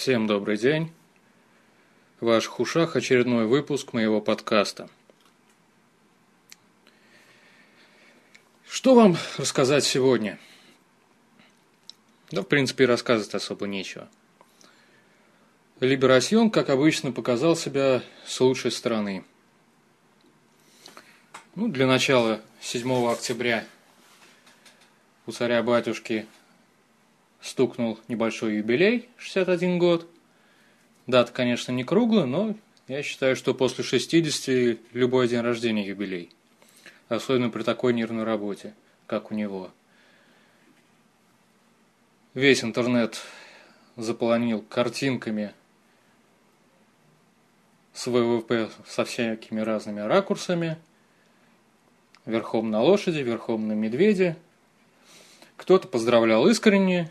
Всем добрый день. В ваших ушах очередной выпуск моего подкаста. Что вам рассказать сегодня? Да, в принципе, рассказывать особо нечего. Либерасьон, как обычно, показал себя с лучшей стороны. Ну, для начала, 7 октября у царя-батюшки стукнул небольшой юбилей, 61 год. Дата, конечно, не круглая, но я считаю, что после 60 любой день рождения юбилей. Особенно при такой нервной работе, как у него. Весь интернет заполонил картинками с ВВП со всякими разными ракурсами. Верхом на лошади, верхом на медведе. Кто-то поздравлял искренне,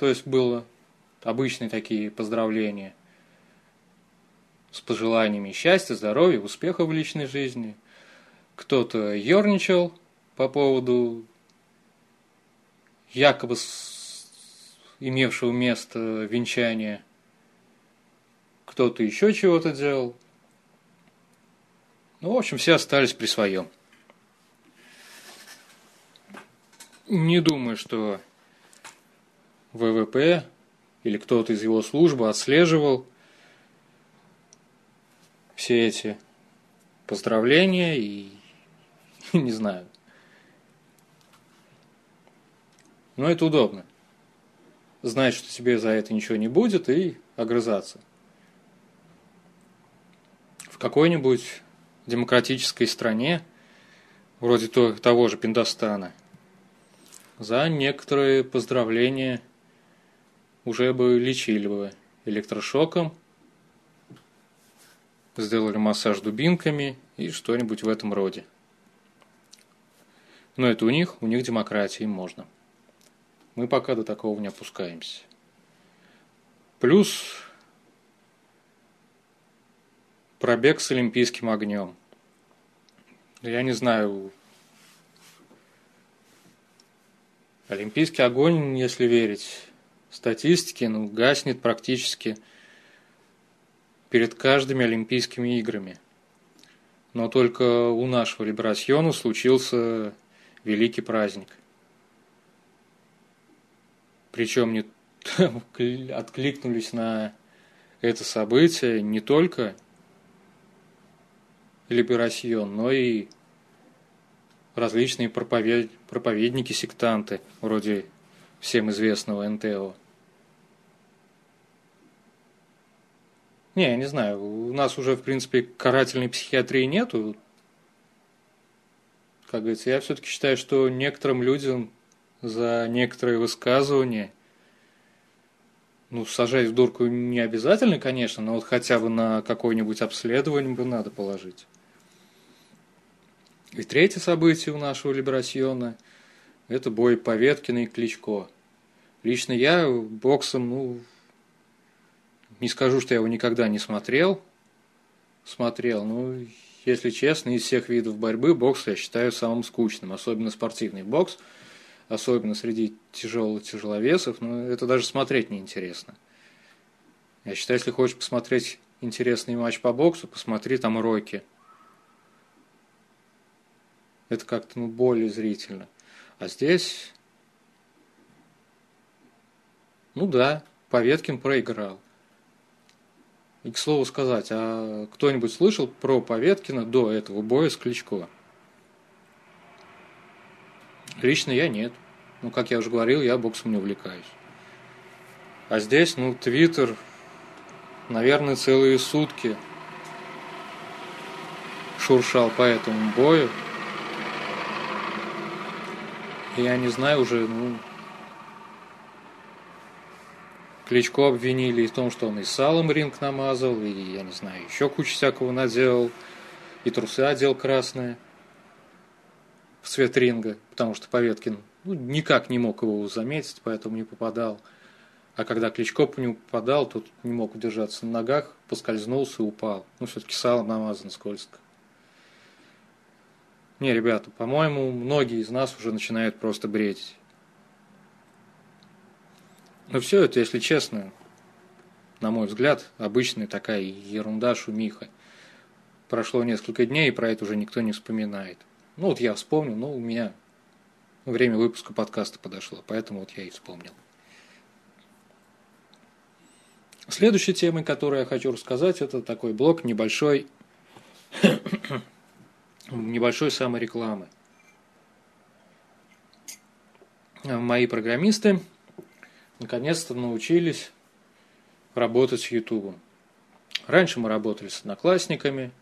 то есть было обычные такие поздравления с пожеланиями счастья, здоровья, успеха в личной жизни. Кто-то ерничал по поводу якобы имевшего место венчания. Кто-то еще чего-то делал. Ну, в общем, все остались при своем. Не думаю, что ВВП или кто-то из его службы отслеживал все эти поздравления и не знаю. Но это удобно. Знать, что тебе за это ничего не будет и огрызаться. В какой-нибудь демократической стране, вроде того же Пиндостана, за некоторые поздравления – уже бы лечили бы электрошоком, сделали массаж дубинками и что-нибудь в этом роде. Но это у них, у них демократия, им можно. Мы пока до такого не опускаемся. Плюс пробег с олимпийским огнем. Я не знаю, олимпийский огонь, если верить статистики, ну, гаснет практически перед каждыми Олимпийскими играми. Но только у нашего Либерасьона случился великий праздник. Причем не откликнулись на это событие не только Либерасьон, но и различные проповед... проповедники-сектанты, вроде всем известного НТО. Не, я не знаю, у нас уже, в принципе, карательной психиатрии нету. Как говорится, я все-таки считаю, что некоторым людям за некоторые высказывания, ну, сажать в дурку не обязательно, конечно, но вот хотя бы на какое-нибудь обследование бы надо положить. И третье событие у нашего Либерасьона – это бой Поветкина и Кличко. Лично я боксом, ну, не скажу, что я его никогда не смотрел. Смотрел, ну, если честно, из всех видов борьбы бокс я считаю самым скучным, особенно спортивный бокс, особенно среди тяжелых тяжеловесов, но это даже смотреть неинтересно. Я считаю, если хочешь посмотреть интересный матч по боксу, посмотри там Рокки. Это как-то ну, более зрительно. А здесь, ну да, Поветкин проиграл. И к слову сказать, а кто-нибудь слышал про Поветкина до этого боя с Кличко? Лично я нет. Ну, как я уже говорил, я боксом не увлекаюсь. А здесь, ну, Твиттер, наверное, целые сутки шуршал по этому бою. Я не знаю уже, ну, Кличко обвинили в том, что он и салом ринг намазал, и, я не знаю, еще кучу всякого наделал, и трусы одел красные в цвет ринга, потому что Поветкин ну, никак не мог его заметить, поэтому не попадал. А когда Кличко по нему попадал, тот не мог удержаться на ногах, поскользнулся и упал. Ну, все-таки салом намазан скользко. Не, ребята, по-моему, многие из нас уже начинают просто бредить. Но все это, если честно, на мой взгляд, обычная такая ерунда, шумиха. Прошло несколько дней, и про это уже никто не вспоминает. Ну вот я вспомнил, но у меня время выпуска подкаста подошло, поэтому вот я и вспомнил. Следующей темой, которую я хочу рассказать, это такой блок небольшой, небольшой саморекламы. Мои программисты наконец-то научились работать с YouTube. Раньше мы работали с одноклассниками,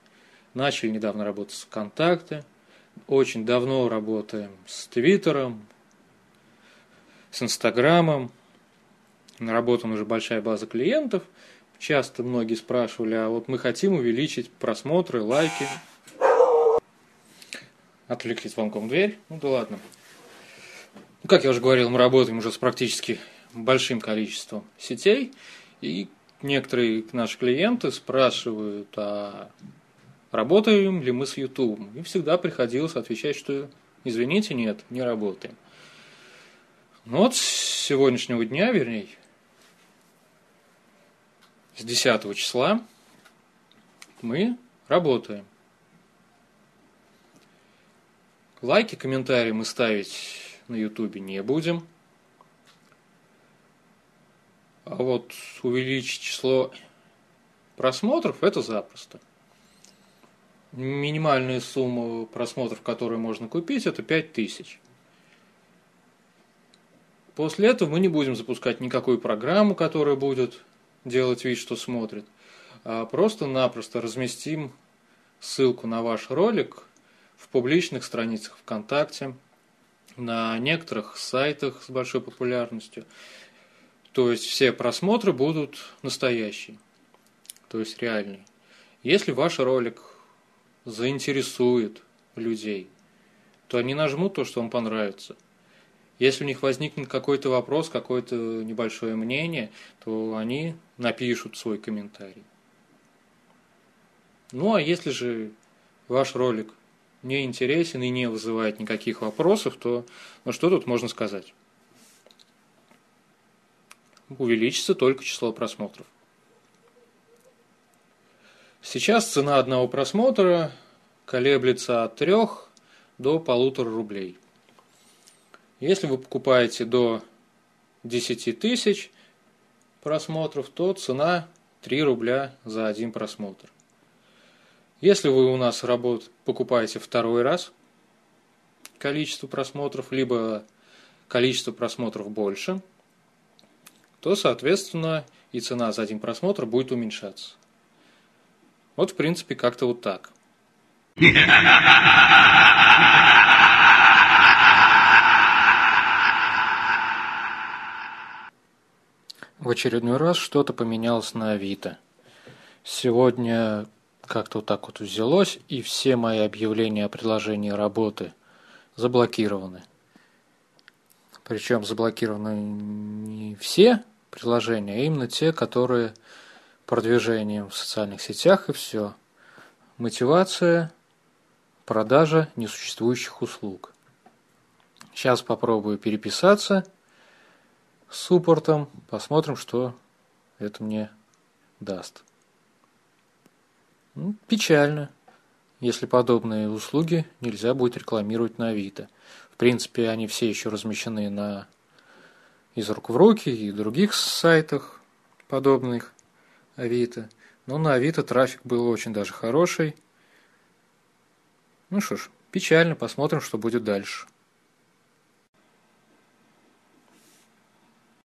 начали недавно работать с ВКонтакте, очень давно работаем с Твиттером, с Инстаграмом, наработана уже большая база клиентов. Часто многие спрашивали, а вот мы хотим увеличить просмотры, лайки. Отвлекли звонком дверь. Ну да ладно. Ну, как я уже говорил, мы работаем уже с практически большим количеством сетей. И некоторые наши клиенты спрашивают, а работаем ли мы с YouTube? И всегда приходилось отвечать, что извините, нет, не работаем. Ну вот с сегодняшнего дня, вернее, с 10 числа мы работаем. Лайки, комментарии мы ставить на ютубе не будем. А вот увеличить число просмотров это запросто. Минимальная сумма просмотров, которую можно купить, это 5000. После этого мы не будем запускать никакую программу, которая будет делать вид, что смотрит, а просто-напросто разместим ссылку на ваш ролик в публичных страницах ВКонтакте, на некоторых сайтах с большой популярностью. То есть все просмотры будут настоящие, то есть реальные. Если ваш ролик заинтересует людей, то они нажмут то, что вам понравится – если у них возникнет какой-то вопрос, какое-то небольшое мнение, то они напишут свой комментарий. Ну а если же ваш ролик не интересен и не вызывает никаких вопросов, то ну что тут можно сказать? Увеличится только число просмотров. Сейчас цена одного просмотра колеблется от 3 до полутора рублей – если вы покупаете до 10 тысяч просмотров, то цена 3 рубля за один просмотр. Если вы у нас работ... покупаете второй раз количество просмотров, либо количество просмотров больше, то, соответственно, и цена за один просмотр будет уменьшаться. Вот, в принципе, как-то вот так. В очередной раз что-то поменялось на Авито. Сегодня как-то вот так вот взялось, и все мои объявления о предложении работы заблокированы. Причем заблокированы не все предложения, а именно те, которые продвижением в социальных сетях и все. Мотивация, продажа несуществующих услуг. Сейчас попробую переписаться – суппортом. Посмотрим, что это мне даст. Ну, печально, если подобные услуги нельзя будет рекламировать на Авито. В принципе, они все еще размещены на из рук в руки и других сайтах подобных Авито. Но на Авито трафик был очень даже хороший. Ну что ж, печально, посмотрим, что будет дальше.